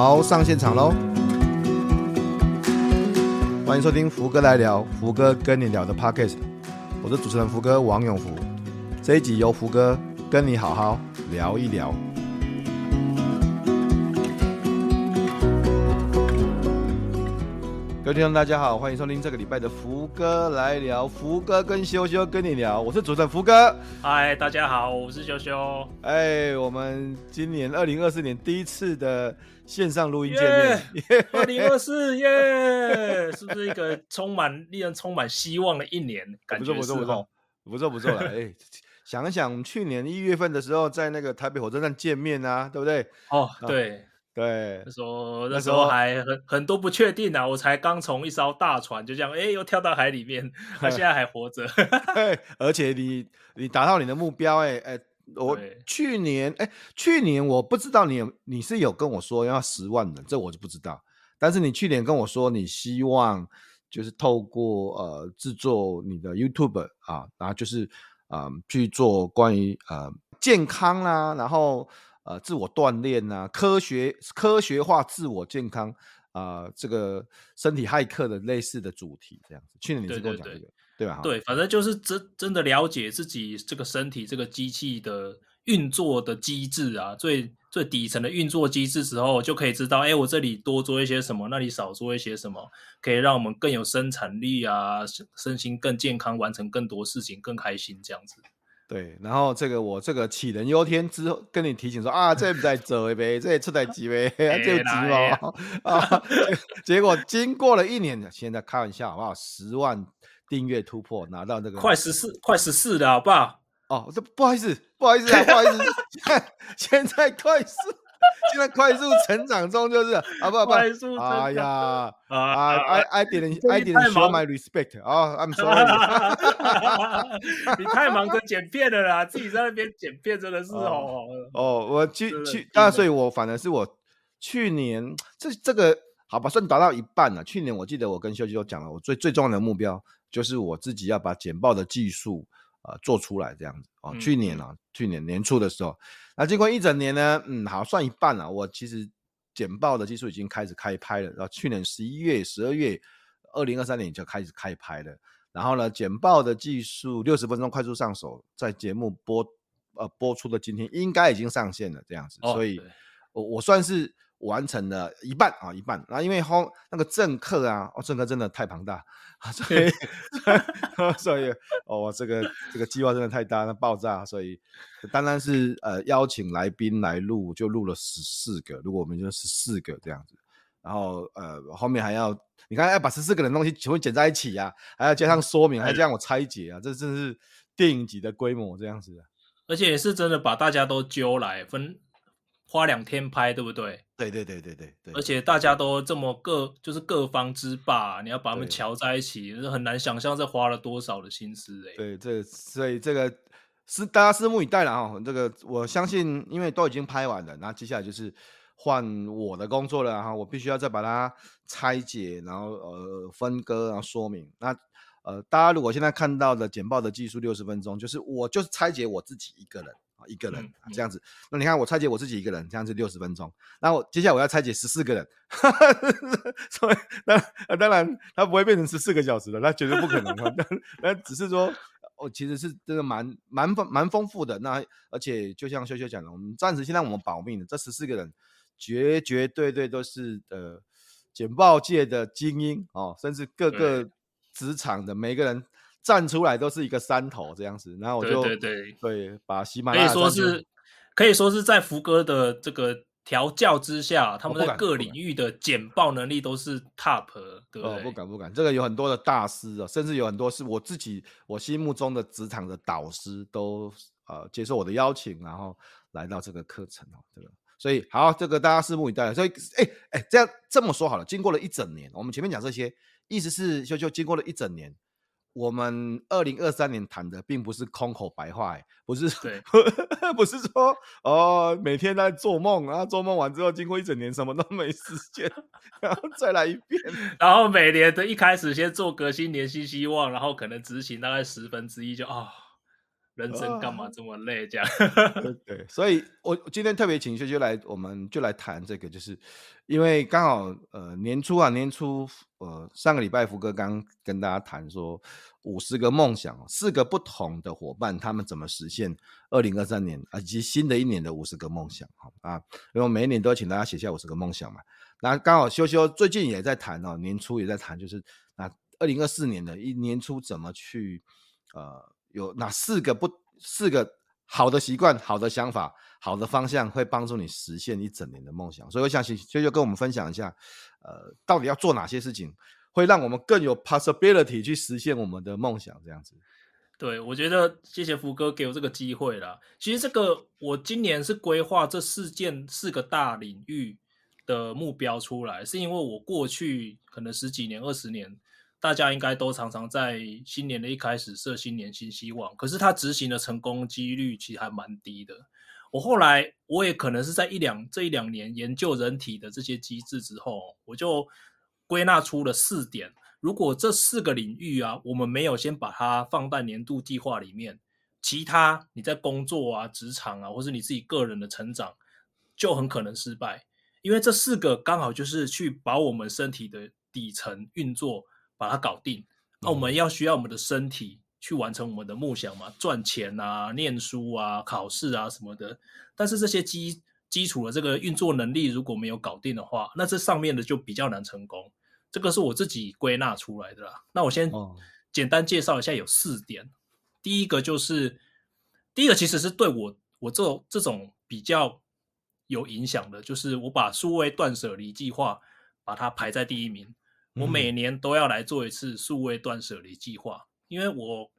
好，上现场喽！欢迎收听福哥来聊，福哥跟你聊的 Podcast，我是主持人福哥王永福。这一集由福哥跟你好好聊一聊。各位听众大家好，欢迎收听这个礼拜的福哥来聊。福哥跟修修跟你聊，我是主持人福哥。嗨，大家好，我是修修。哎，我们今年二零二四年第一次的线上录音见面。二零二四耶，是不是一个充满令人充满希望的一年？感觉不错不错不错不错不错 哎，想一想去年一月份的时候，在那个台北火车站见面啊，对不对？哦，对。对，那时候那时候还很很多不确定啊，我才刚从一艘大船就这样，哎，又跳到海里面，他 现在还活着。而且你你达到你的目标，哎哎，我去年哎去年我不知道你有你是有跟我说要十万人，这我就不知道。但是你去年跟我说你希望就是透过呃制作你的 YouTube 啊，然后就是啊、呃、去做关于呃健康啦、啊，然后。呃，自我锻炼呐，科学科学化自我健康啊、呃，这个身体骇客的类似的主题这样子。去年你是跟我讲这个，对吧？对，反正就是真真的了解自己这个身体这个机器的运作的机制啊，最最底层的运作机制之后，就可以知道，哎，我这里多做一些什么，那里少做一些什么，可以让我们更有生产力啊，身心更健康，完成更多事情，更开心这样子。对，然后这个我这个杞人忧天之后，跟你提醒说啊，这不在走呗，这也出在几呗，这急嘛啊！结果经过了一年，现在开玩笑好不好？十万订阅突破，拿到这个快十四，快十四了，好不好？哦，这不好意思，不好意思啊，不好意思，现在快十。现在快速成长中，就是啊不不，快速哎呀啊，I I didn't I didn't show my respect 啊，I'm sorry。你太忙着剪片了啦，自己在那边剪片真的是 哦哦，我去去啊，所以我反而是我去年这这个好吧，算达到一半了。去年我记得我跟修修讲了，我最最重要的目标就是我自己要把剪报的技术啊做出来这样子哦。去年啊，去年年初的时候。那经过一整年呢，嗯，好，算一半了。我其实简报的技术已经开始开拍了。然后去年十一月、十二月，二零二三年就开始开拍了。然后呢，简报的技术六十分钟快速上手，在节目播呃播出的今天应该已经上线了，这样子。哦、所以，我我算是。完成了一半啊，一半。然后因为后那个政客啊，哦，政客真的太庞大，所以 所以哦，这个这个计划真的太大，那爆炸，所以单单是呃邀请来宾来录，就录了十四个。如果我们就十四个这样子，然后呃后面还要你看要把十四个人东西全部剪在一起啊，还要加上说明，还这样我拆解啊，这真是电影级的规模这样子。而且也是真的把大家都揪来分。花两天拍，对不对？对对对对对对。而且大家都这么各，就是各方之霸，你要把他们瞧在一起，是很难想象这花了多少的心思哎。对，这所以这个是大家拭目以待了哈。这个我相信，因为都已经拍完了，那接下来就是换我的工作了哈。我必须要再把它拆解，然后呃分割，然后说明。那呃，大家如果现在看到的简报的技术六十分钟，就是我就是拆解我自己一个人。一个人这样子，那你看我拆解我自己一个人，这样子六十分钟。那我接下来我要拆解十四个人，所以那当然他不会变成十四个小时的，那绝对不可能。那只是说，我其实是真的蛮蛮丰蛮丰富的。那而且就像修修讲的，我们暂时现在我们保命的这十四个人，绝绝对对都是呃简报界的精英哦，甚至各个职场的每个人。站出来都是一个山头这样子，然后我就对对对，对把喜马拉雅可以说是可以说是在福哥的这个调教之下，他们在各领域的简报能力都是 top，对不对？哦，不敢不敢，这个有很多的大师啊，甚至有很多是我自己我心目中的职场的导师都呃接受我的邀请，然后来到这个课程哦，这个所以好，这个大家拭目以待。所以哎哎，这样这么说好了，经过了一整年，我们前面讲这些，意思是就就经过了一整年。我们二零二三年谈的并不是空口白话，欸，不是，对。不是说哦，每天在做梦，然后做梦完之后，经过一整年什么都没实现，然后再来一遍，然后每年的一开始先做革新年新希望，然后可能执行大概十分之一就啊、哦，人生干嘛这么累？这样，对，对，所以我今天特别请修修来，我们就来谈这个，就是因为刚好呃年初啊，年初呃上个礼拜福哥刚跟大家谈说五十个梦想，四个不同的伙伴他们怎么实现二零二三年啊以及新的一年的五十个梦想，好啊，因为每一年都要请大家写下五十个梦想嘛。那刚好修修最近也在谈哦，年初也在谈，就是那二零二四年的一年初怎么去呃。有哪四个不四个好的习惯、好的想法、好的方向，会帮助你实现一整年的梦想？所以我想请修修跟我们分享一下，呃，到底要做哪些事情，会让我们更有 possibility 去实现我们的梦想？这样子。对，我觉得谢谢福哥给我这个机会啦。其实这个我今年是规划这四件四个大领域的目标出来，是因为我过去可能十几年、二十年。大家应该都常常在新年的一开始设新年新希望，可是他执行的成功几率其实还蛮低的。我后来我也可能是在一两这一两年研究人体的这些机制之后，我就归纳出了四点。如果这四个领域啊，我们没有先把它放在年度计划里面，其他你在工作啊、职场啊，或是你自己个人的成长，就很可能失败。因为这四个刚好就是去把我们身体的底层运作。把它搞定，那我们要需要我们的身体去完成我们的梦想嘛？赚钱啊、念书啊、考试啊什么的。但是这些基基础的这个运作能力如果没有搞定的话，那这上面的就比较难成功。这个是我自己归纳出来的啦。那我先简单介绍一下，有四点。第一个就是，第一个其实是对我我这这种比较有影响的，就是我把数位断舍离计划把它排在第一名。我每年都要来做一次数位断舍离计划，因为我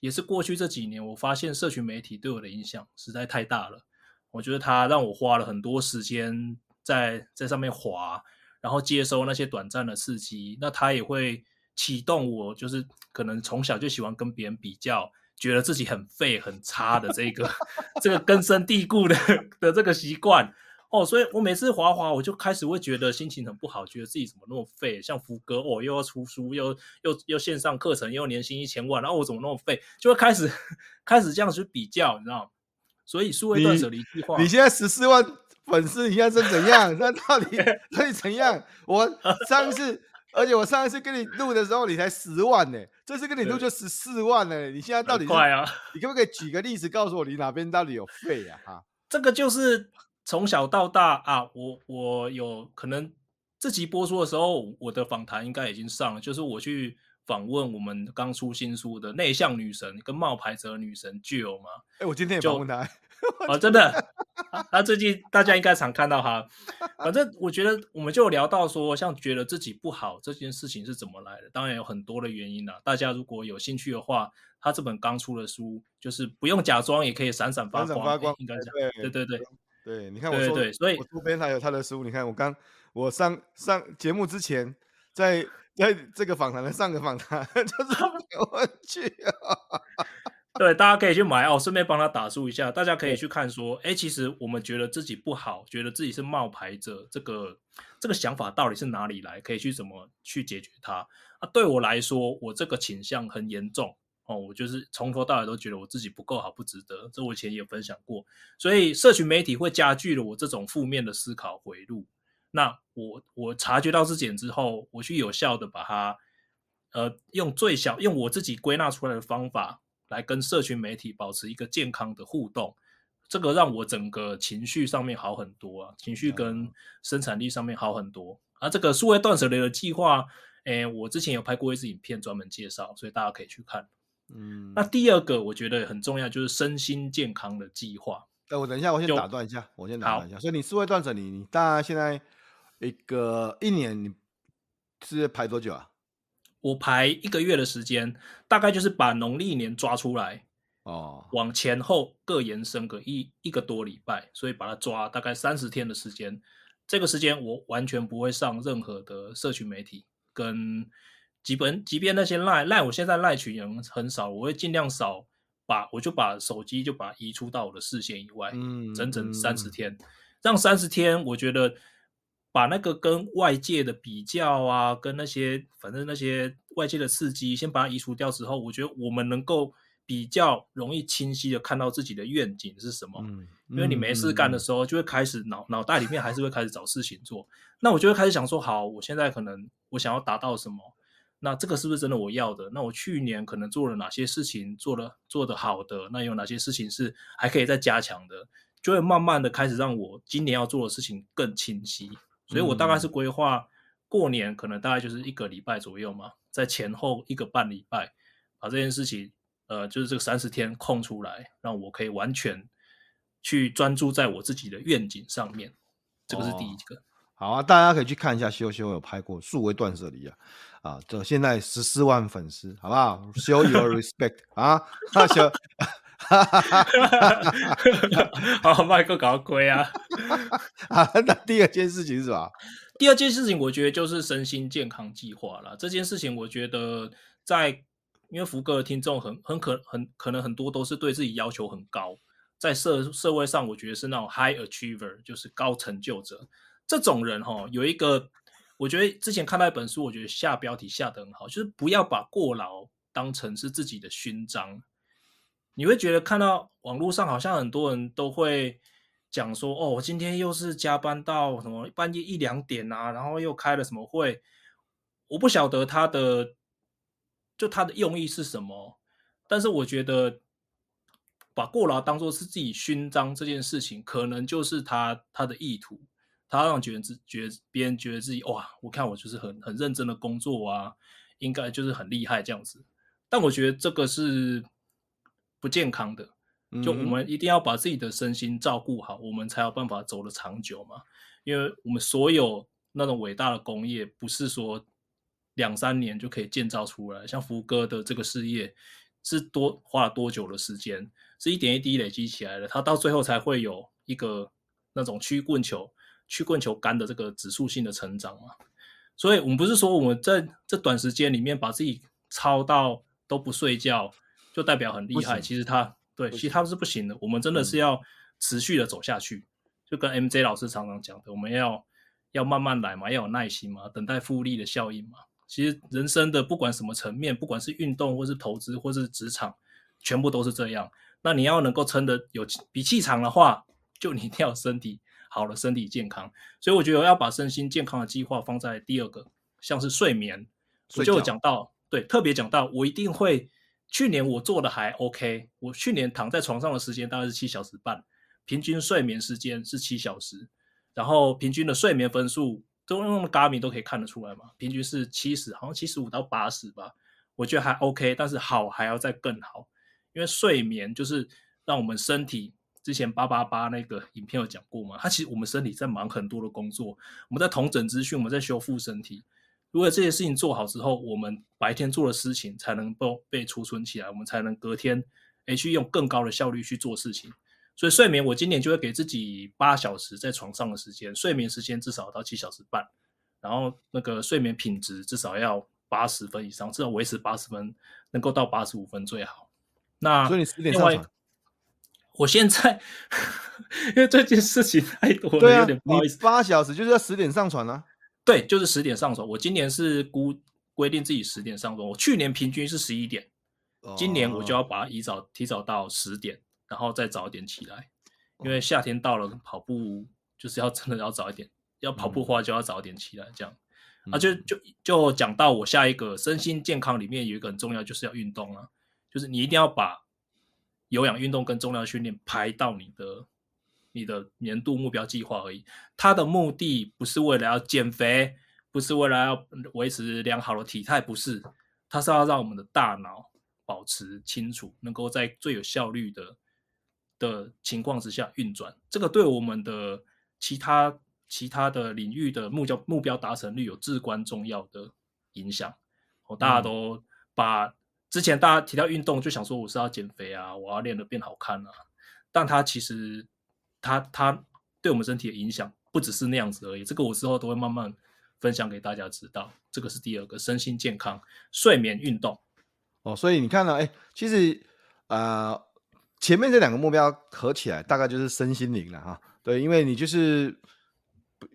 也是过去这几年，我发现社群媒体对我的影响实在太大了。我觉得它让我花了很多时间在在上面滑，然后接收那些短暂的刺激。那它也会启动我，就是可能从小就喜欢跟别人比较，觉得自己很废很差的这个 这个根深蒂固的 的这个习惯。哦，所以我每次滑滑，我就开始会觉得心情很不好，觉得自己怎么那么废，像福哥哦，又要出书，又又又线上课程，又年薪一千万，然后我怎么那么废，就会开始 开始这样去比较，你知道吗？所以数位断舍离计划，你现在十四万粉丝，你现在是怎样？那到底 到底怎样？我上一次，而且我上一次跟你录的时候，你才十万呢，这次跟你录就十四万呢。你现在到底快啊？你可不可以举个例子告诉我，你哪边到底有废啊？哈，这个就是。从小到大啊，我我有可能这集播出的时候，我的访谈应该已经上了。就是我去访问我们刚出新书的内向女神跟冒牌者女神 Jill 嘛。哎、欸，我今天也访问她。哦、啊，真的。他最近大家应该常看到他。反正我觉得我们就聊到说，像觉得自己不好这件事情是怎么来的？当然有很多的原因啦。大家如果有兴趣的话，他这本刚出的书就是不用假装也可以闪闪发光，闪闪发光应该讲。对对对。对，你看我说，对所以我周边还有他的书。你看我刚我上上节目之前，在在这个访谈的上个访谈，就是我去啊。对，大家可以去买哦，顺便帮他打书一下。大家可以去看说，哎，其实我们觉得自己不好，觉得自己是冒牌者，这个这个想法到底是哪里来？可以去怎么去解决它？啊，对我来说，我这个倾向很严重。哦，我就是从头到尾都觉得我自己不够好，不值得。这我以前也分享过，所以社群媒体会加剧了我这种负面的思考回路。那我我察觉到这点之后，我去有效的把它，呃，用最小用我自己归纳出来的方法来跟社群媒体保持一个健康的互动。这个让我整个情绪上面好很多啊，情绪跟生产力上面好很多。而、啊、这个数位断舍离的计划，诶，我之前有拍过一支影片专门介绍，所以大家可以去看。嗯，那第二个我觉得很重要，就是身心健康的计划。哎，我等一下，我先打断一下，我先打断一下。所以你是会断舍离，你大概现在一个一年你是排多久啊？我排一个月的时间，大概就是把农历年抓出来哦，往前后各延伸个一一个多礼拜，所以把它抓大概三十天的时间。这个时间我完全不会上任何的社群媒体跟。基本即便那些赖赖，我现在赖群人很少，我会尽量少把，我就把手机就把移出到我的视线以外，嗯，整整三十天，让三十天，我觉得把那个跟外界的比较啊，跟那些反正那些外界的刺激，先把它移除掉之后，我觉得我们能够比较容易清晰的看到自己的愿景是什么。嗯，因为你没事干的时候，就会开始脑脑袋里面还是会开始找事情做。那我就会开始想说，好，我现在可能我想要达到什么？那这个是不是真的我要的？那我去年可能做了哪些事情做了做得好的？那有哪些事情是还可以再加强的？就会慢慢的开始让我今年要做的事情更清晰。所以我大概是规划过年可能大概就是一个礼拜左右嘛，在前后一个半礼拜把这件事情，呃，就是这个三十天空出来，让我可以完全去专注在我自己的愿景上面。这个是第一个。哦好啊，大家可以去看一下修修有拍过数位断舍离啊，啊，这现在十四万粉丝，好不好？Show your respect 啊，那哈，好，麦克搞亏啊，啊，那第二件事情是什么？第二件事情，我觉得就是身心健康计划了。这件事情，我觉得在因为福哥的听众很很可很可能很多都是对自己要求很高，在社社会上，我觉得是那种 high achiever，就是高成就者。这种人哈，有一个，我觉得之前看到一本书，我觉得下标题下得很好，就是不要把过劳当成是自己的勋章。你会觉得看到网络上好像很多人都会讲说，哦，我今天又是加班到什么半夜一两点啊，然后又开了什么会，我不晓得他的就他的用意是什么，但是我觉得把过劳当做是自己勋章这件事情，可能就是他他的意图。他让觉得自觉别人觉得自己哇，我看我就是很很认真的工作啊，应该就是很厉害这样子。但我觉得这个是不健康的。就我们一定要把自己的身心照顾好，我们才有办法走得长久嘛。因为我们所有那种伟大的工业，不是说两三年就可以建造出来。像福哥的这个事业，是多花了多久的时间？是一点一滴累积起来的，他到最后才会有一个那种曲棍球。曲棍球杆的这个指数性的成长嘛，所以我们不是说我们在这短时间里面把自己操到都不睡觉，就代表很厉害。其实他对，其实他是不行的。我们真的是要持续的走下去，就跟 MJ 老师常常讲的，我们要要慢慢来嘛，要有耐心嘛，等待复利的效应嘛。其实人生的不管什么层面，不管是运动或是投资或是职场，全部都是这样。那你要能够撑得有比气场的话，就你一定要有身体。好了，身体健康，所以我觉得要把身心健康的计划放在第二个，像是睡眠，我就讲到，对，特别讲到，我一定会。去年我做的还 OK，我去年躺在床上的时间大概是七小时半，平均睡眠时间是七小时，然后平均的睡眠分数都用 Garmin 都可以看得出来嘛，平均是七十，好像七十五到八十吧，我觉得还 OK，但是好还要再更好，因为睡眠就是让我们身体。之前八八八那个影片有讲过嘛？它其实我们身体在忙很多的工作，我们在统整资讯，我们在修复身体。如果这些事情做好之后，我们白天做的事情才能够被储存起来，我们才能隔天诶去用更高的效率去做事情。所以睡眠，我今年就会给自己八小时在床上的时间，睡眠时间至少到七小时半，然后那个睡眠品质至少要八十分以上，至少维持八十分，能够到八十五分最好。那所以你十点上床。我现在 因为这件事情太多了，对啊，有点不好意思。八小时就是要十点上传啊？对，就是十点上传。我今年是估规定自己十点上传，我去年平均是十一点，今年我就要把它移早提早到十点，然后再早一点起来。因为夏天到了，跑步就是要真的要早一点，要跑步的话就要早一点起来。这样、嗯、啊，就就就讲到我下一个身心健康里面有一个很重要，就是要运动啊，就是你一定要把。有氧运动跟重量训练排到你的你的年度目标计划而已，它的目的不是为了要减肥，不是为了要维持良好的体态，不是，它是要让我们的大脑保持清楚，能够在最有效率的的情况之下运转。这个对我们的其他其他的领域的目标目标达成率有至关重要的影响。哦，大家都把。之前大家提到运动，就想说我是要减肥啊，我要练得变好看啊。但它其实，它它对我们身体的影响不只是那样子而已。这个我之后都会慢慢分享给大家知道。这个是第二个，身心健康、睡眠、运动。哦，所以你看到，哎，其实、呃，前面这两个目标合起来，大概就是身心灵了哈。对，因为你就是。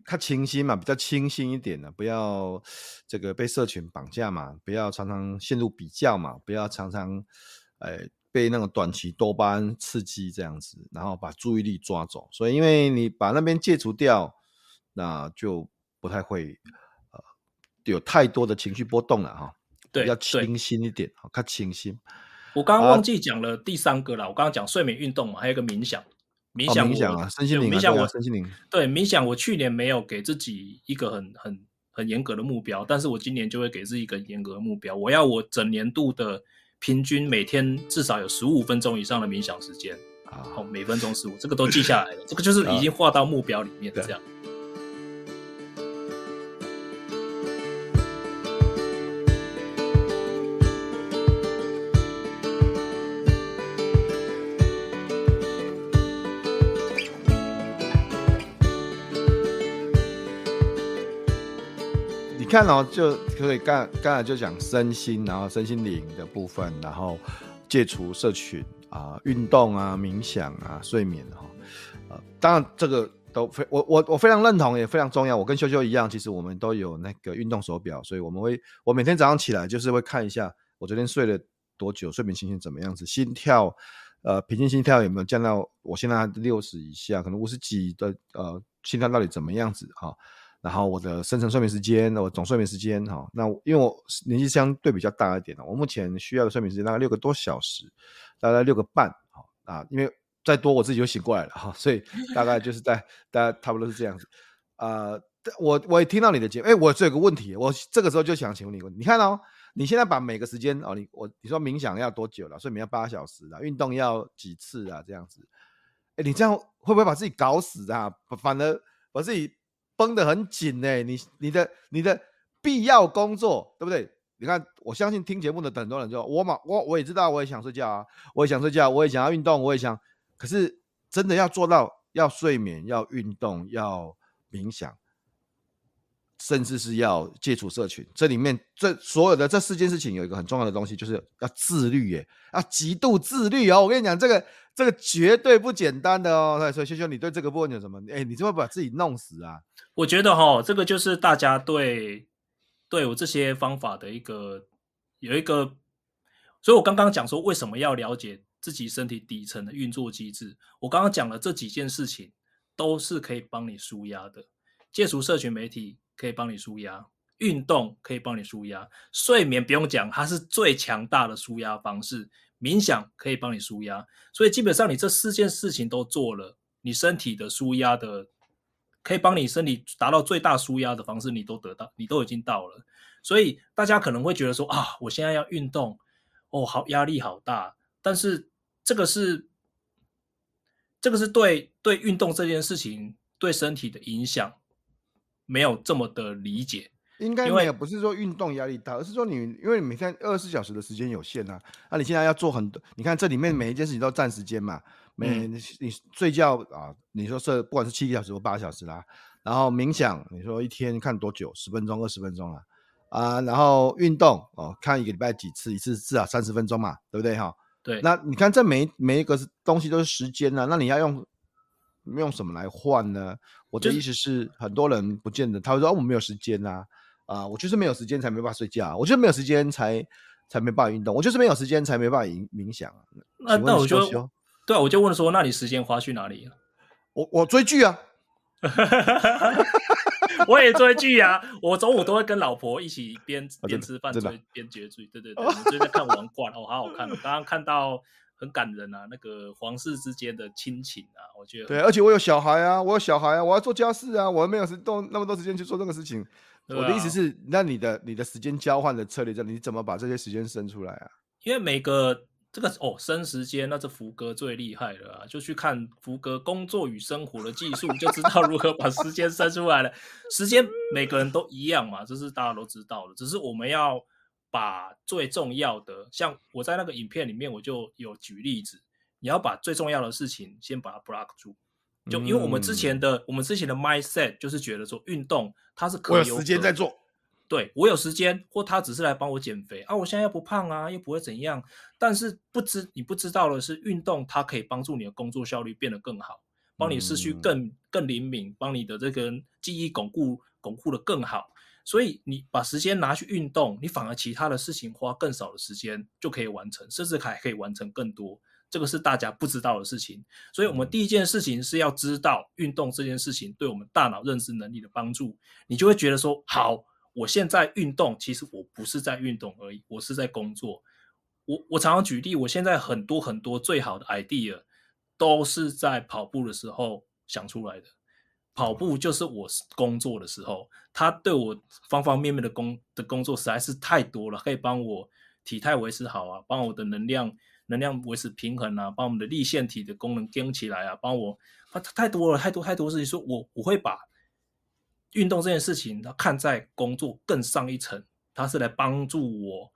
他清新嘛，比较清新一点的，不要这个被社群绑架嘛，不要常常陷入比较嘛，不要常常，哎，被那个短期多巴胺刺激这样子，然后把注意力抓走。所以因为你把那边戒除掉，那就不太会呃有太多的情绪波动了哈。对，要清新一点，好，看清新。我刚刚忘记讲了第三个了，我刚刚讲睡眠运动嘛，还有一个冥想。冥想，冥想啊，身心灵，冥想我身心灵。对，冥想我去年没有给自己一个很很。很严格的目标，但是我今年就会给自己一个严格的目标，我要我整年度的平均每天至少有十五分钟以上的冥想时间啊，好，每分钟十五，这个都记下来了，这个就是 已经画到目标里面这样。看哦，就可以刚刚才就讲身心，然后身心灵的部分，然后戒除社群啊、运动啊，冥想啊，睡眠哈，呃，当然这个都非我我我非常认同，也非常重要。我跟修修一样，其实我们都有那个运动手表，所以我们会我每天早上起来就是会看一下我昨天睡了多久，睡眠情形怎么样子，心跳呃平均心跳有没有降到我现在六十以下，可能五十几的呃心跳到底怎么样子哈。然后我的深层睡眠时间，我总睡眠时间哈，那因为我年纪相对比较大一点，我目前需要的睡眠时间大概六个多小时，大概六个半哈啊，因为再多我自己就醒过来了哈，所以大概就是在大概差不多是这样子啊、呃。我我也听到你的节目，哎，我这有个问题，我这个时候就想请问你一个问题，你看哦，你现在把每个时间哦，你我你说冥想要多久了？睡眠要八小时啊，运动要几次啊？这样子，哎，你这样会不会把自己搞死啊？反而把自己。绷得很紧呢、你你的你的必要工作对不对？你看，我相信听节目的很多人就我嘛，我我也知道，我也想睡觉啊，我也想睡觉，我也想要运动，我也想，可是真的要做到要睡眠、要运动、要冥想，甚至是要戒除社群，这里面这所有的这四件事情有一个很重要的东西，就是要自律耶，要极度自律哦。我跟你讲，这个这个绝对不简单的哦。所以修修，你对这个部分有什么？哎，你就会把自己弄死啊？我觉得哈，这个就是大家对对我这些方法的一个有一个，所以我刚刚讲说为什么要了解自己身体底层的运作机制。我刚刚讲了这几件事情都是可以帮你舒压的，戒除社群媒体可以帮你舒压，运动可以帮你舒压，睡眠不用讲，它是最强大的舒压方式，冥想可以帮你舒压，所以基本上你这四件事情都做了，你身体的舒压的。可以帮你身体达到最大舒压的方式，你都得到，你都已经到了。所以大家可能会觉得说啊，我现在要运动，哦，好压力好大。但是这个是，这个是对对运动这件事情对身体的影响没有这么的理解。应该没有，不是说运动压力大，而是说你因为你每天二十四小时的时间有限啊，那你现在要做很多，你看这里面每一件事情都占时间嘛。每你你睡觉啊，你说是不管是七个小时或八小时啦，然后冥想，你说一天看多久？十分钟、二十分钟啦，啊，然后运动哦，看一个礼拜几次？一次至少三十分钟嘛，对不对哈？对。那你看这每每一个东西都是时间啊，那你要用用什么来换呢？我的意思是，很多人不见得他会说，哦，我没有时间呐，啊，我就是没有时间才没办法睡觉，我就是没有时间才才没办法运动，我就是没有时间才没办法冥冥想啊。那那我就。对啊，我就问说，那你时间花去哪里了？我我追剧啊，我也追剧啊。我中午都会跟老婆一起边边吃饭追边追剧。对对对，我最近在看《王冠》，哦，好好看。我刚刚看到很感人啊，那个皇室之间的亲情啊，我觉得对。而且我有小孩啊，我有小孩啊，我要做家事啊，我没有时动那么多时间去做这个事情。啊、我的意思是，那你的你的时间交换的策略，你怎么把这些时间生出来啊？因为每个。这个哦，生时间那是福哥最厉害了啊！就去看福哥工作与生活的技术，就知道如何把时间生出来了。时间每个人都一样嘛，这是大家都知道的。只是我们要把最重要的，像我在那个影片里面我就有举例子，你要把最重要的事情先把它 block 住。就因为我们之前的、嗯、我们之前的 mindset 就是觉得说运动它是可以有，有时间在做。对，我有时间，或他只是来帮我减肥啊！我现在又不胖啊，又不会怎样。但是不知你不知道的是，运动它可以帮助你的工作效率变得更好，帮你思绪更更灵敏，帮你的这个记忆巩固巩固的更好。所以你把时间拿去运动，你反而其他的事情花更少的时间就可以完成，甚至还可以完成更多。这个是大家不知道的事情。所以我们第一件事情是要知道运动这件事情对我们大脑认知能力的帮助，你就会觉得说，好，我现在运动，其实我不是在运动而已，我是在工作。我我常常举例，我现在很多很多最好的 idea 都是在跑步的时候想出来的。跑步就是我工作的时候，它对我方方面面的工的工作实在是太多了，可以帮我体态维持好啊，帮我的能量能量维持平衡啊，把我们的立腺体的功能跟起来啊，帮我啊太多了，太多太多事情，说我我会把运动这件事情，它看在工作更上一层，它是来帮助我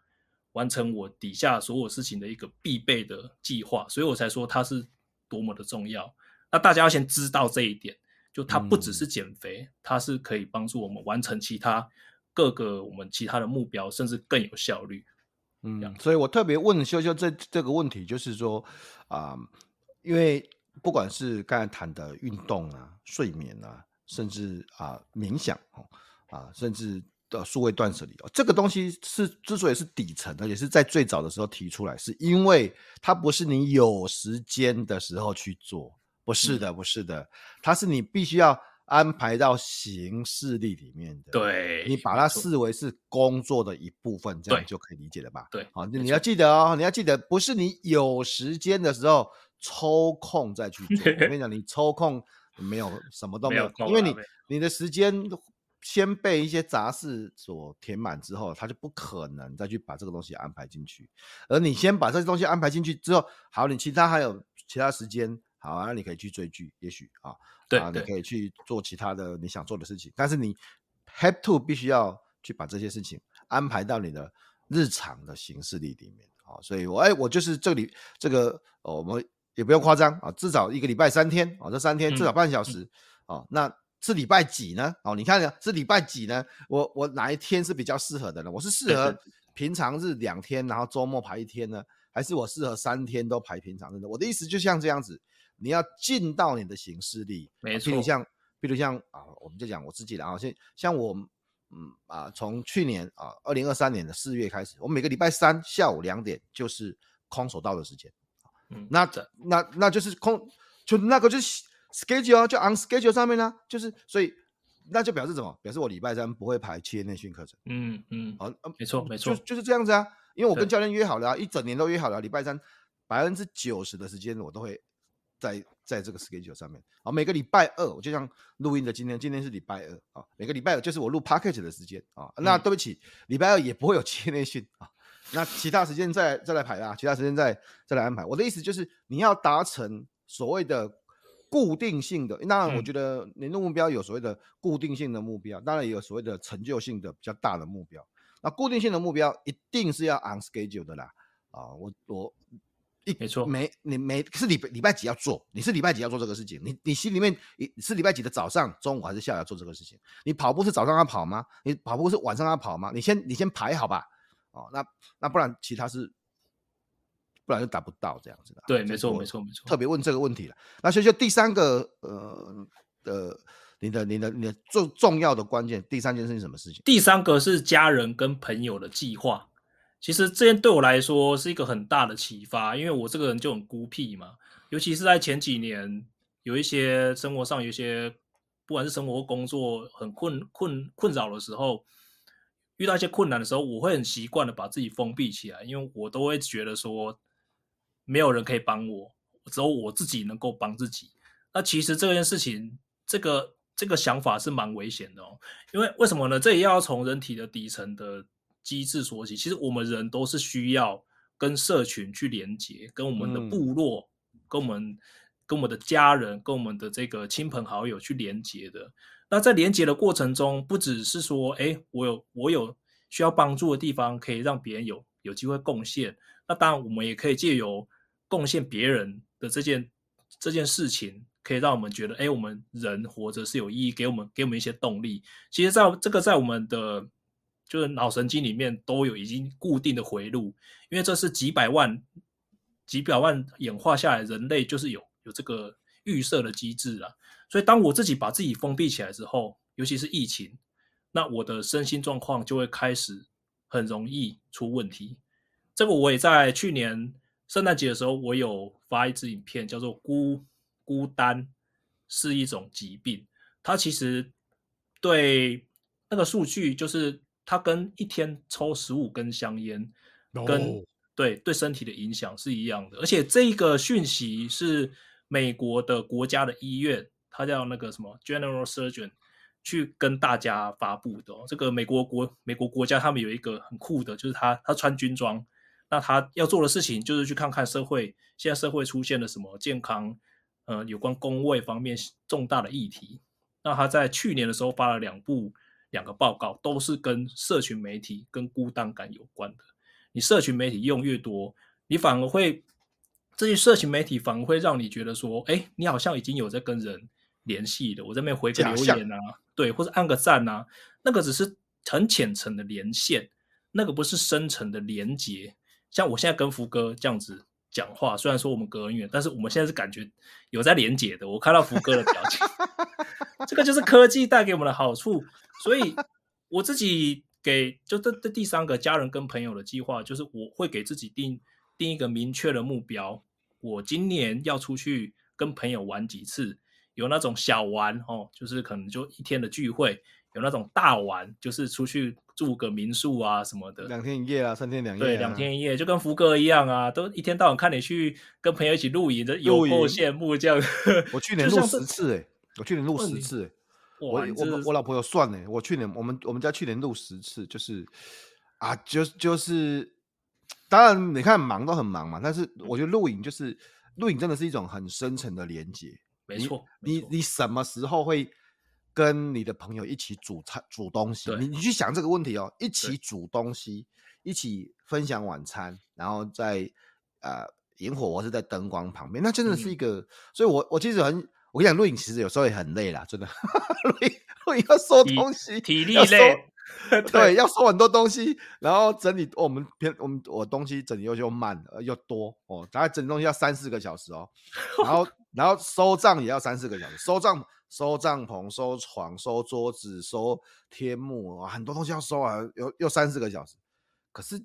完成我底下所有事情的一个必备的计划，所以我才说它是多么的重要。那大家要先知道这一点。就它不只是减肥，嗯，它是可以帮助我们完成其他各个我们其他的目标，甚至更有效率。嗯，所以我特别问修修这这个问题，就是说啊，呃，因为不管是刚才谈的运动啊、睡眠啊，甚至啊冥想哦啊，甚至的数位断舍离哦，这个东西是之所以是底层的，也是在最早的时候提出来，是因为它不是你有时间的时候去做。不是的，不是的，它是你必须要安排到行事历里面的。对，你把它视为是工作的一部分，这样就可以理解了吧？对，好，你要记得哦，你要记得，不是你有时间的时候抽空再去做。我跟你讲，你抽空没有什么都没有，没有因为你你的时间先被一些杂事所填满之后，他就不可能再去把这个东西安排进去。而你先把这些东西安排进去之后，好，你其他还有其他时间。好啊，那你可以去追剧，也许啊，对啊，你可以去做其他的你想做的事情，但是你 have to 必须要去把这些事情安排到你的日常的行事历里面啊。所以我，我哎，我就是这里这个，哦、我们也不用夸张啊，至少一个礼拜三天啊，这三天至少半小时、嗯、啊。那是礼拜几呢？哦，你看是礼拜几呢？我我哪一天是比较适合的呢？我是适合平常日两天，然后周末排一天呢，还是我适合三天都排平常日呢？我的意思就像这样子。你要尽到你的行事力，没错。比如像，比如像啊，我们就讲我自己的啊，像像我，嗯啊，从去年啊，二零二三年的四月开始，我每个礼拜三下午两点就是空手道的时间。嗯，那那那就是空，就那个就是 schedule 就 on schedule 上面呢，就是所以那就表示什么？表示我礼拜三不会排企业内训课程。嗯嗯，好，没错没错，就就是这样子啊，因为我跟教练约好了啊，一整年都约好了，礼拜三百分之九十的时间我都会。在在这个 schedule 上面啊，每个礼拜二，我就像录音的今天，今天是礼拜二啊，每个礼拜二就是我录 package 的时间啊。那对不起，礼拜二也不会有企业内训啊。那其他时间再再来排啦，其他时间再再来安排。我的意思就是，你要达成所谓的固定性的，当然我觉得年度目标有所谓的固定性的目标，当然也有所谓的成就性的比较大的目标。那固定性的目标一定是要 on schedule 的啦啊，我我。一没错，没你没是礼礼拜几要做？你是礼拜几要做这个事情？你你心里面你是礼拜几的早上、中午还是下午要做这个事情？你跑步是早上要跑吗？你跑步是晚上要跑吗？你先你先排好吧。哦，那那不然其他是，不然就达不到这样子的。对，没错，没错，没错。特别问这个问题了。那所以就第三个呃呃，你的你的你的重重要的关键，第三件事情是什么事情？第三个是家人跟朋友的计划。其实这件对我来说是一个很大的启发，因为我这个人就很孤僻嘛，尤其是在前几年，有一些生活上有一些，不管是生活或工作很困困困扰的时候，遇到一些困难的时候，我会很习惯的把自己封闭起来，因为我都会觉得说，没有人可以帮我，只有我自己能够帮自己。那其实这件事情，这个这个想法是蛮危险的哦，因为为什么呢？这也要从人体的底层的。机制所起，其实我们人都是需要跟社群去连接，跟我们的部落、嗯、跟我们、跟我们的家人、跟我们的这个亲朋好友去连接的。那在连接的过程中，不只是说，哎，我有我有需要帮助的地方，可以让别人有有机会贡献。那当然，我们也可以借由贡献别人的这件这件事情，可以让我们觉得，哎，我们人活着是有意义，给我们给我们一些动力。其实，在这个在我们的。就是脑神经里面都有已经固定的回路，因为这是几百万、几百万演化下来，人类就是有有这个预设的机制啊。所以当我自己把自己封闭起来之后，尤其是疫情，那我的身心状况就会开始很容易出问题。这个我也在去年圣诞节的时候，我有发一支影片，叫做“孤孤单是一种疾病”。它其实对那个数据，就是它跟一天抽十五根香烟，跟、oh. 对对身体的影响是一样的。而且这个讯息是美国的国家的医院，它叫那个什么 General Surgeon。去跟大家发布的、哦、这个美国国美国国家，他们有一个很酷的，就是他他穿军装，那他要做的事情就是去看看社会现在社会出现了什么健康，呃，有关工位方面重大的议题。那他在去年的时候发了两部两个报告，都是跟社群媒体跟孤单感有关的。你社群媒体用越多，你反而会这些社群媒体反而会让你觉得说，哎，你好像已经有在跟人联系了，我在那边回个留言啊。对，或者按个赞啊，那个只是很浅层的连线，那个不是深层的连接。像我现在跟福哥这样子讲话，虽然说我们隔很远，但是我们现在是感觉有在连接的。我看到福哥的表情，这个就是科技带给我们的好处。所以我自己给就这这第三个家人跟朋友的计划，就是我会给自己定定一个明确的目标，我今年要出去跟朋友玩几次。有那种小玩哦，就是可能就一天的聚会；有那种大玩，就是出去住个民宿啊什么的，两天一夜啊，三天两夜、啊。对，两天一夜，就跟福哥一样啊，都一天到晚看你去跟朋友一起露营的，有够羡慕这样。我去年露十次诶、欸，我去年录十次、欸，我我我老婆有算呢、欸，我去年我们我们家去年录十次，就是啊，就就是，当然你看忙都很忙嘛，但是我觉得录影就是录影真的是一种很深层的连接。没错，你你你什么时候会跟你的朋友一起煮菜煮东西？你你去想这个问题哦，一起煮东西，一起分享晚餐，然后在呃萤火或是在灯光旁边，那真的是一个。嗯、所以我我其实很，我跟你讲，录影其实有时候也很累啦，真的。录影录影要收东西，体力累。对，对，要收很多东西，然后整理我们偏我们我东西整理又又慢又多哦，大概整理东西要三四个小时哦，然后然后收帐也要三四个小时，收帐收帐篷、收床、收桌子、收天幕啊，很多东西要收啊，又又三四个小时，可是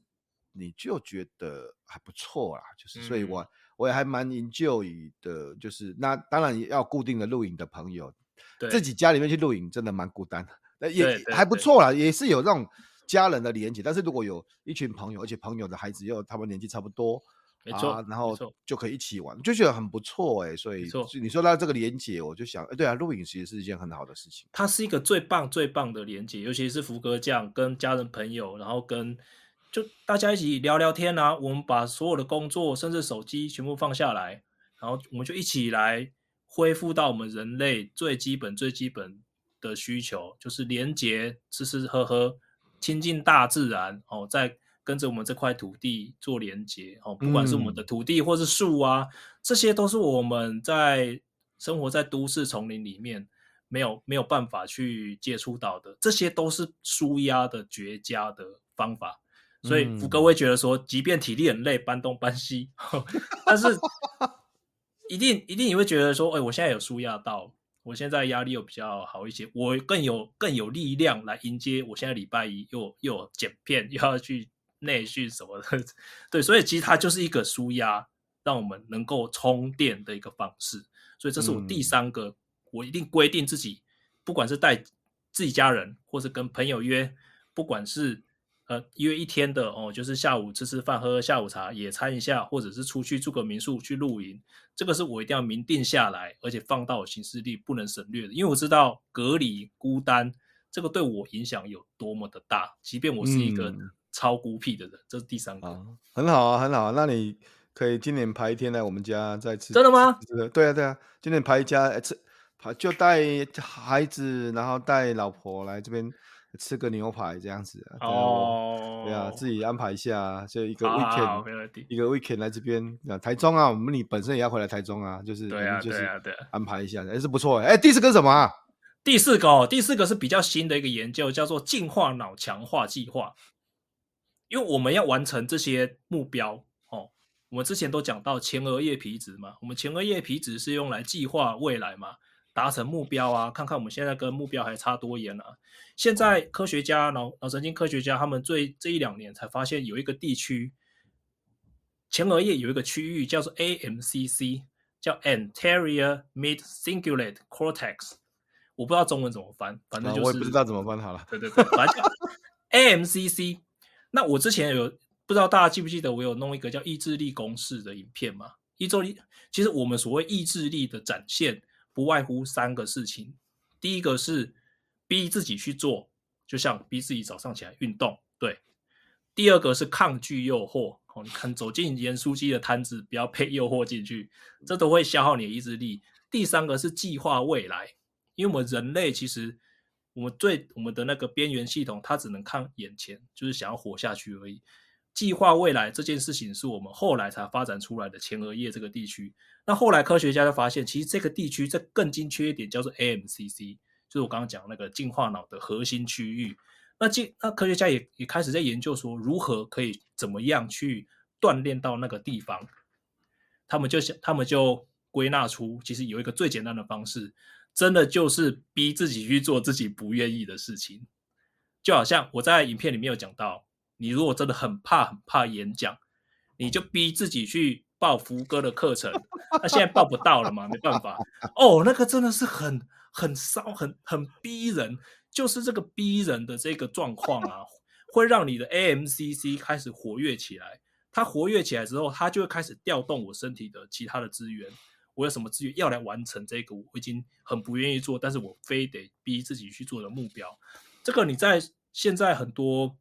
你就觉得还不错啦，就是所以我、嗯、我也还蛮 enjoy 的，就是那当然也要固定的录影的朋友，对，自己家里面去录影真的蛮孤单的。也还不错啦，也是有这种家人的连结。但是如果有一群朋友，而且朋友的孩子又他们年纪差不多，没错、啊，然后就可以一起玩，就觉得很不错哎、欸。所以你说到这个连结，我就想，哎，对啊，录影其实是一件很好的事情。它是一个最棒最棒的连结，尤其是福哥这样跟家人朋友，然后跟就大家一起聊聊天啊。我们把所有的工作，甚至手机全部放下来，然后我们就一起来恢复到我们人类最基本最基本的需求就是连接，吃吃喝喝，亲近大自然哦，在跟着我们这块土地做连接哦，不管是我们的土地或是树啊，嗯、这些都是我们在生活在都市丛林里面没有没有办法去接触到的，这些都是舒压的绝佳的方法。所以福哥会觉得说，即便体力很累，搬东搬西，但是 一定一定你会觉得说，哎，我现在有舒压到。我现在压力又比较好一些，我更有更有力量来迎接我现在礼拜一又又剪片，又要去内训什么的，对，所以其实它就是一个舒压，让我们能够充电的一个方式。所以这是我第三个，嗯、我一定规定自己，不管是带自己家人，或是跟朋友约，不管是。呃，约一天的哦，就是下午吃吃饭、喝喝下午茶、野餐一下，或者是出去住个民宿去露营，这个是我一定要明定下来，而且放到我行事历不能省略的。因为我知道隔离孤单这个对我影响有多么的大，即便我是一个超孤僻的人，嗯、这是第三个。啊，很好啊，很好啊，那你可以今年排一天来我们家再吃。真的吗？对啊，对啊，今年排一家吃，排就带孩子，然后带老婆来这边。吃个牛排这样子哦，对啊，自己安排一下，就一个 weekend，一个 weekend 来这边啊，台中啊，我们你本身也要回来台中啊，就是对啊，就是安排一下，也是不错。哎，第四个是什么啊？第四个哦，第四个是比较新的一个研究，叫做进化脑强化计划。因为我们要完成这些目标哦，我们之前都讲到前额叶皮质嘛，我们前额叶皮质是用来计划未来嘛。达成目标啊，看看我们现在跟目标还差多远啊。现在科学家脑脑神经科学家他们最这一两年才发现有一个地区前额叶有一个区域叫做 AMCC，叫 Anterior Mid Cingulate Cortex，我不知道中文怎么翻，反正就是、我也不知道怎么翻好了。对对对，反正 AMCC。那我之前有不知道大家记不记得我有弄一个叫意志力公式的影片嘛？意志力其实我们所谓意志力的展现。不外乎三个事情，第一个是逼自己去做，就像逼自己早上起来运动，对。第二个是抗拒诱惑，哦，你看走进盐酥鸡的摊子，不要被诱惑进去，这都会消耗你的意志力。第三个是计划未来，因为我们人类其实我们最我们的那个边缘系统，它只能看眼前，就是想要活下去而已。计划未来这件事情是我们后来才发展出来的前额叶这个地区。那后来科学家就发现，其实这个地区这更精确一点叫做 AMCC，就是我刚刚讲那个进化脑的核心区域。那进那科学家也也开始在研究说，如何可以怎么样去锻炼到那个地方。他们就想，他们就归纳出，其实有一个最简单的方式，真的就是逼自己去做自己不愿意的事情。就好像我在影片里面有讲到。你如果真的很怕很怕演讲，你就逼自己去报福哥的课程。那现在报不到了嘛，没办法。哦，那个真的是很很烧，很很逼人。就是这个逼人的这个状况啊，会让你的 AMCC 开始活跃起来。它活跃起来之后，它就会开始调动我身体的其他的资源。我有什么资源要来完成这个我已经很不愿意做，但是我非得逼自己去做的目标。这个你在现在很多。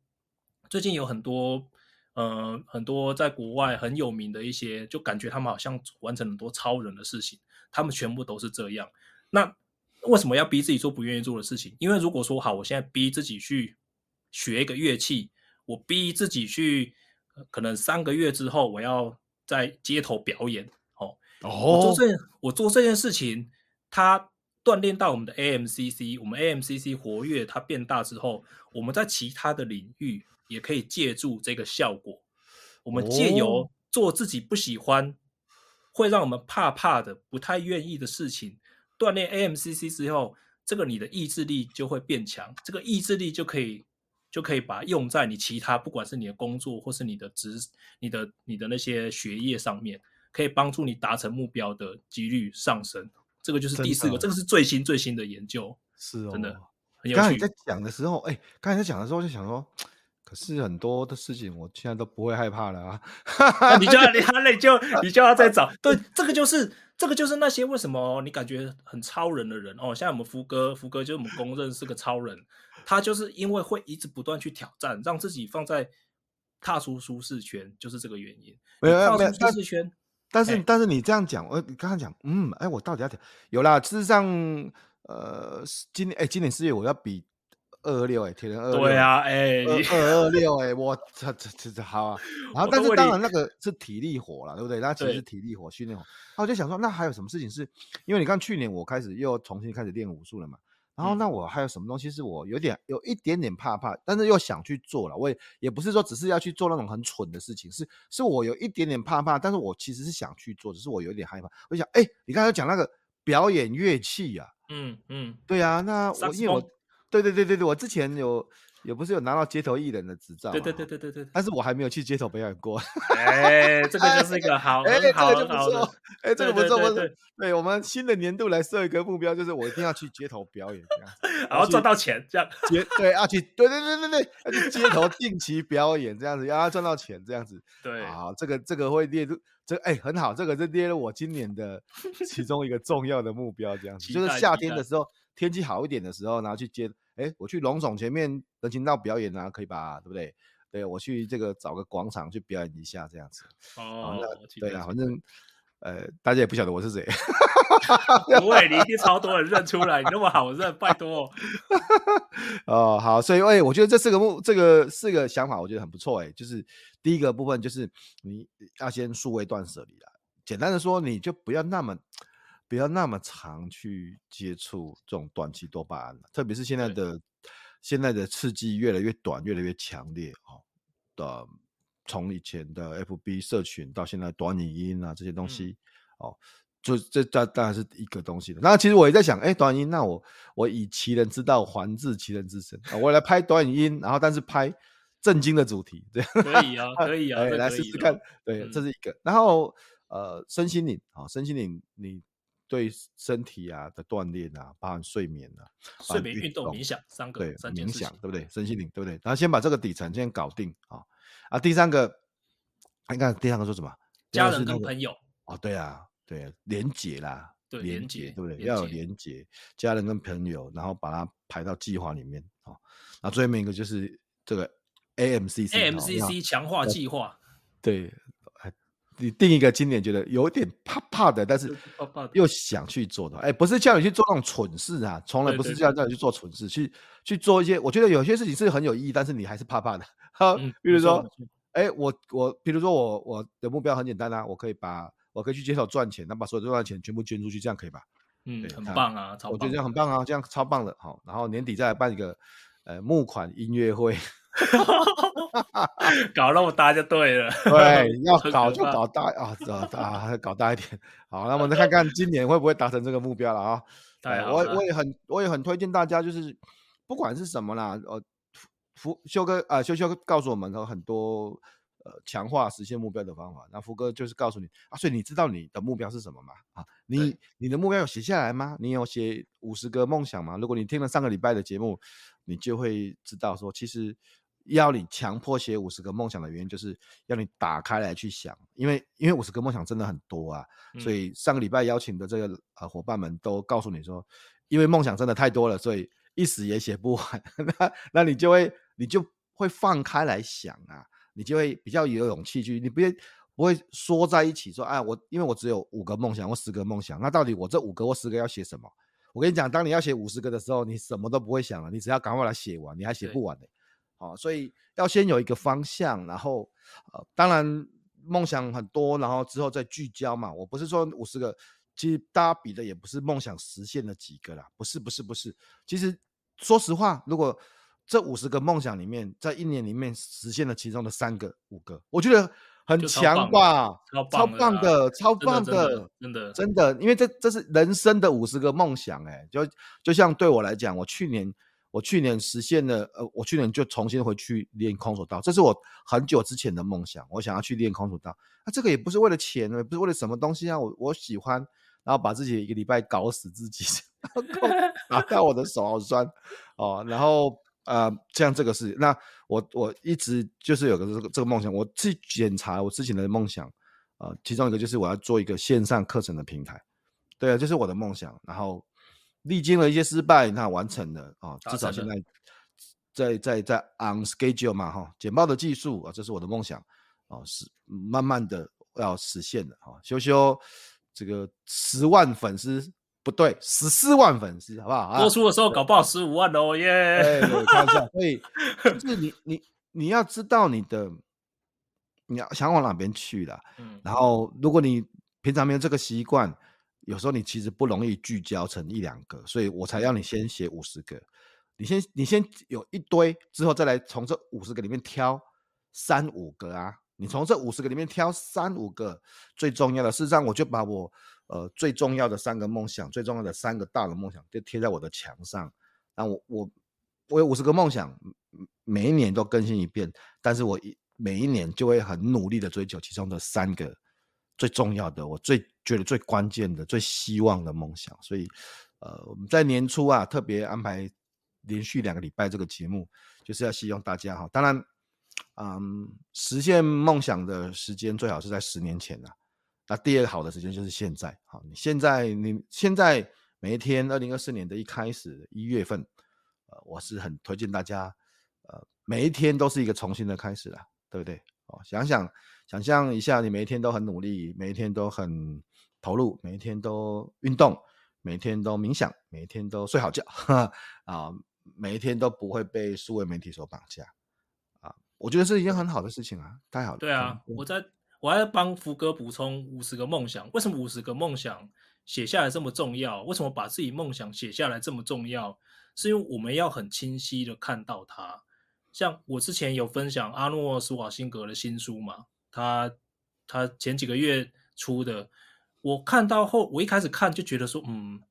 最近有很多，呃，很多在国外很有名的一些，就感觉他们好像完成很多超人的事情，他们全部都是这样。那为什么要逼自己做不愿意做的事情？因为如果说好，我现在逼自己去学一个乐器，我逼自己去，可能三个月之后我要在街头表演，哦，哦，我做这我做这件事情，它锻炼到我们的 AMCC，我们 AMCC 活跃，它变大之后，我们在其他的领域。也可以借助这个效果，我们借由做自己不喜欢、会让我们怕怕的、不太愿意的事情，锻炼 AMCC 之后，这个你的意志力就会变强。这个意志力就可以就可以把它用在你其他，不管是你的工作或是你的职、你的你的那些学业上面，可以帮助你达成目标的几率上升。这个就是第四个，这个是最新最新的研究。是哦，真的很有趣。刚才你在讲的时候，哎，刚才在讲的时候就想说。可是很多的事情，我现在都不会害怕了啊！你就要 你哈你，就你就要再找。对，这个就是这个就是那些为什么你感觉很超人的人哦，像我们福哥，福哥就是我们公认是个超人，他就是因为会一直不断去挑战，让自己放在踏出舒适圈，就是这个原因。没有没有舒适圈，但是但是你这样讲，我刚刚讲，嗯，哎，我到底要挑？有啦，事实上，呃，今年哎，今年四月我要比。二二六哎，铁人二。对啊，哎，二二六哎，我这这这这好啊。然后，但是当然那个是体力活了，对不对？那其实是体力活、训练活。然后我就想说，那还有什么事情是？因为你看去年我开始又重新开始练武术了嘛。然后，那我还有什么东西是我有点有一点点怕怕，但是又想去做了。我也也不是说只是要去做那种很蠢的事情，是是我有一点点怕怕，但是我其实是想去做，只是我有点害怕。我想，哎，你刚才讲那个表演乐器呀，嗯嗯，对啊，那我因为我。对对对对对，我之前有也不是有拿到街头艺人的执照，对对对对对对，但是我还没有去街头表演过。哎，这个就是一个好，哎，这个就不错，哎，这个不错，不错。对，我们新的年度来设一个目标，就是我一定要去街头表演，这样，然后赚到钱，这样。街对要，去对对对对对，要去街头定期表演，这样子，要他赚到钱，这样子。对，好，这个这个会列入，这哎很好，这个是列入我今年的其中一个重要的目标，这样子，就是夏天的时候。天气好一点的时候，然后去接，哎，我去龙总前面人行道表演啊，可以吧？对不对？对，我去这个找个广场去表演一下，这样子。哦，对啊，反正，呃，大家也不晓得我是谁。不会，你一定超多人认出来，你那么好认，拜托。哦，好，所以，哎，我觉得这四个目，这个四个想法，我觉得很不错。哎，就是第一个部分，就是你要先数位断舍离啦。简单的说，你就不要那么。不要那么常去接触这种短期多巴胺，特别是现在的现在的刺激越来越短，越来越强烈哦。的从以前的 FB 社群到现在短影音啊这些东西，嗯、哦，就这这当然是一个东西的。那其实我也在想，哎、欸，短影音，那我我以其人之道还治其人之身啊，我来拍短影音，然后但是拍震惊的主题，这样可以啊，可以啊，欸、来试试看。对，嗯、这是一个。然后呃，身心灵啊，身心灵，你对身体啊的锻炼啊，包含睡眠啊，睡眠、运动、冥想三个，冥想对不对？身心灵对不对？然后先把这个底层先搞定啊啊，第三个，你看第三个说什么？家人跟朋友哦，对啊。对，连结啦，对，连结，对不对？要有连结，家人跟朋友，然后把它排到计划里面啊。那最后面一个就是这个 AMCC，AMCC 强化计划。对，你定一个今年觉得有点怕怕的，但是又想去做的。哎，不是叫你去做那种蠢事啊，从来不是叫叫你去做蠢事，去去做一些。我觉得有些事情是很有意义，但是你还是怕怕的。哈，比如说，哎，我我，比如说我我的目标很简单啊，我可以把。我可以去接手赚钱，那把所有赚的钱全部捐出去，这样可以吧？嗯，很棒啊，我觉得这样很棒啊，这样超棒的。好，然后年底再来办一个呃募款音乐会，搞那么大就对了。对，要 搞就搞大啊，啊，搞大一点。好，那我们再看看今年会不会达成这个目标了啊？对，我我也很我也很推荐大家，就是不管是什么啦，呃，福修哥啊，修修告诉我们有很多。呃，强化实现目标的方法。那福哥就是告诉你啊，所以你知道你的目标是什么吗？啊，你你的目标有写下来吗？你有写五十个梦想吗？如果你听了上个礼拜的节目，你就会知道说，其实要你强迫写五十个梦想的原因，就是要你打开来去想，因为因为五十个梦想真的很多啊，嗯、所以上个礼拜邀请的这个呃伙伴们都告诉你说，因为梦想真的太多了，所以一时也写不完。那那你就会你就会放开来想啊。你就会比较有勇气去，你不会不会缩在一起说，哎，我因为我只有五个梦想或十个梦想，那到底我这五个或十个要写什么？我跟你讲，当你要写五十个的时候，你什么都不会想了，你只要赶快把它写完，你还写不完的。好对、哦，所以要先有一个方向，然后呃，当然梦想很多，然后之后再聚焦嘛。我不是说五十个，其实大家比的也不是梦想实现了几个啦，不是不是不是。其实说实话，如果这五十个梦想里面，在一年里面实现了其中的三个、五个，我觉得很强吧，超棒的，超棒的，真的真的，因为这这是人生的五十个梦想，哎，就就像对我来讲，我去年我去年实现了，呃，我去年就重新回去练空手道，这是我很久之前的梦想，我想要去练空手道，那这个也不是为了钱，也不是为了什么东西啊，我我喜欢，然后把自己一个礼拜搞死自己，打 到我的手好酸哦，然后。啊、呃，像这个是那我我一直就是有个这个这个梦想，我去检查我之前的梦想啊、呃，其中一个就是我要做一个线上课程的平台，对啊，这、就是我的梦想。然后历经了一些失败，那完成了啊、哦，至少现在在在在 on schedule 嘛哈，简报的技术啊，这是我的梦想啊，是、哦、慢慢的要实现的哈，修修这个十万粉丝。不对，十四万粉丝，好不好？播出的时候搞不好十五万哦，耶！对，看一下，所以 就是你你你要知道你的你要想往哪边去了，嗯，然后如果你平常没有这个习惯，有时候你其实不容易聚焦成一两个，所以我才要你先写五十个，你先你先有一堆之后再来从这五十个里面挑三五个啊，你从这五十个里面挑三五个最重要的，事实上我就把我。呃，最重要的三个梦想，最重要的三个大的梦想，就贴在我的墙上。那我我我有五十个梦想，每一年都更新一遍，但是我一每一年就会很努力的追求其中的三个最重要的，我最觉得最关键的、最希望的梦想。所以，呃，我们在年初啊，特别安排连续两个礼拜这个节目，就是要希望大家哈，当然，嗯，实现梦想的时间最好是在十年前啊。那第二个好的时间就是现在，好，你现在你现在每一天，二零二四年的一开始一月份，呃，我是很推荐大家，呃，每一天都是一个重新的开始啦，对不对？哦，想想想象一下，你每一天都很努力，每一天都很投入，每一天都运动，每一天都冥想，每一天都睡好觉，啊、呃，每一天都不会被数位媒体所绑架，啊，我觉得是一件很好的事情啊，太好了。对啊，嗯、我在。我还要帮福哥补充五十个梦想。为什么五十个梦想写下来这么重要？为什么把自己梦想写下来这么重要？是因为我们要很清晰的看到它。像我之前有分享阿诺·施瓦辛格的新书嘛，他他前几个月出的，我看到后，我一开始看就觉得说，嗯，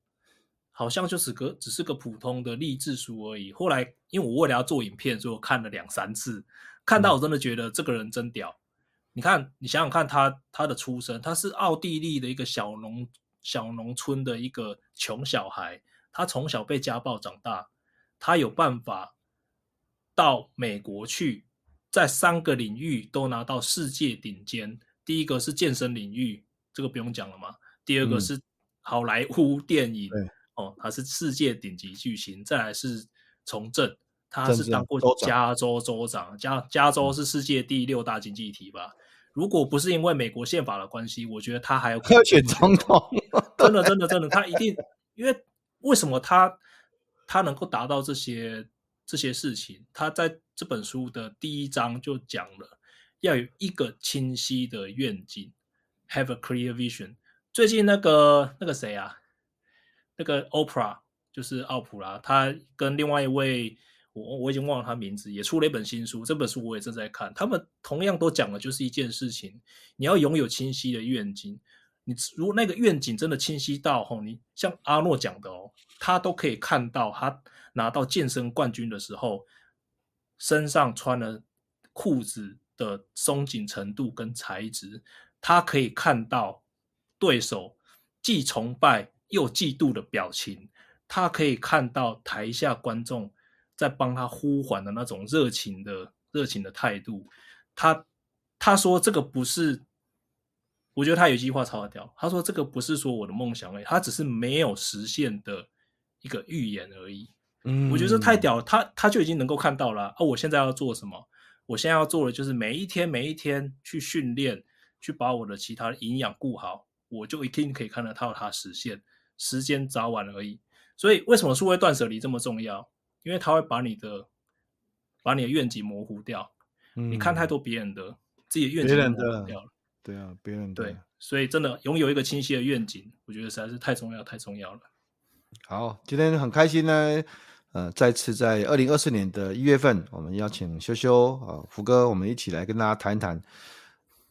好像就是个只是个普通的励志书而已。后来，因为我为了要做影片，所以我看了两三次，看到我真的觉得这个人真屌。嗯、你看，你想想看他他的出身，他是奥地利的一个小农小农村的一个穷小孩，他从小被家暴长大，他有办法到美国去，在三个领域都拿到世界顶尖。第一个是健身领域。这个不用讲了嘛。第二个是好莱坞电影，嗯、哦，他是世界顶级巨星。再来是从政，他是当过加州州长，加加州是世界第六大经济体吧？如果不是因为美国宪法的关系，我觉得他还有可能选总统。真的，真的，真的，他一定，因为为什么他他能够达到这些这些事情？他在这本书的第一章就讲了，要有一个清晰的愿景。Have a clear vision。最近那个那个谁啊，那个 Oprah 就是奥普拉，他跟另外一位我我已经忘了他名字，也出了一本新书。这本书我也正在看。他们同样都讲的就是一件事情：你要拥有清晰的愿景。你如果那个愿景真的清晰到吼，你像阿诺讲的哦，他都可以看到他拿到健身冠军的时候，身上穿的裤子的松紧程度跟材质。他可以看到对手既崇拜又嫉妒的表情，他可以看到台下观众在帮他呼唤的那种热情的热情的态度。他他说这个不是，我觉得他有一句话超屌。他说这个不是说我的梦想而已，他只是没有实现的一个预言而已。嗯，我觉得这太屌了，他他就已经能够看到了。啊，我现在要做什么？我现在要做的就是每一天每一天去训练。去把我的其他的营养顾好，我就一定可以看得到它实现。时间早晚而已。所以为什么数位断舍离这么重要？因为它会把你的把你的愿景模糊掉。嗯、你看太多别人的，自己的愿景模糊掉了。对啊，别人的。对，所以真的拥有一个清晰的愿景，我觉得实在是太重要，太重要了。好，今天很开心呢。呃，再次在二零二四年的一月份，我们邀请修修啊，福哥，我们一起来跟大家谈一谈。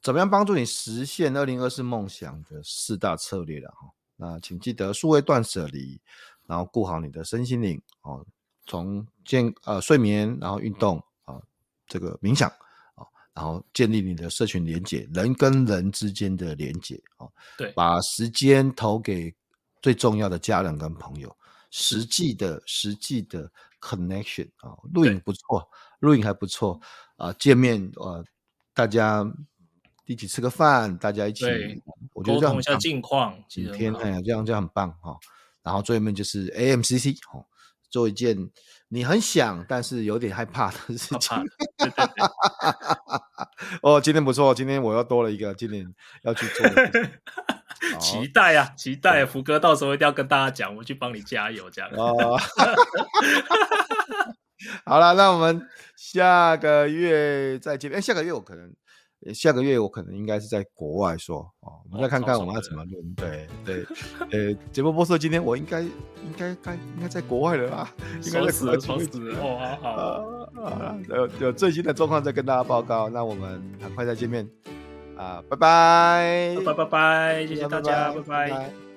怎么样帮助你实现二零二四梦想的四大策略了哈？那请记得数位断舍离，然后顾好你的身心灵哦。从健呃睡眠，然后运动啊，这个冥想啊，然后建立你的社群连接，人跟人之间的连接啊。对，把时间投给最重要的家人跟朋友，实际的实际的 connection 啊，录影不错，录影还不错啊，见面呃大家。一起吃个饭，大家一起，我觉得这样沟通一下近况，几天哎呀，这样这样很棒哈。然后最后面就是 AMCC 哦，做一件你很想但是有点害怕的事情。对对对 哦，今天不错，今天我又多了一个，今年要去做。期待啊，期待啊，福哥到时候一定要跟大家讲，我去帮你加油这样。哦，好了，那我们下个月再见。哎，下个月我可能。下个月我可能应该是在国外说哦，我们再看看我们要怎么论。对 对，呃，节目播出今天我应该应该该应该在国外了吧，应该在国外。爽死了！哦，好好好，有有最新的状况再跟大家报告。那我们很快再见面啊，拜拜，拜拜拜拜，谢谢大家，拜拜。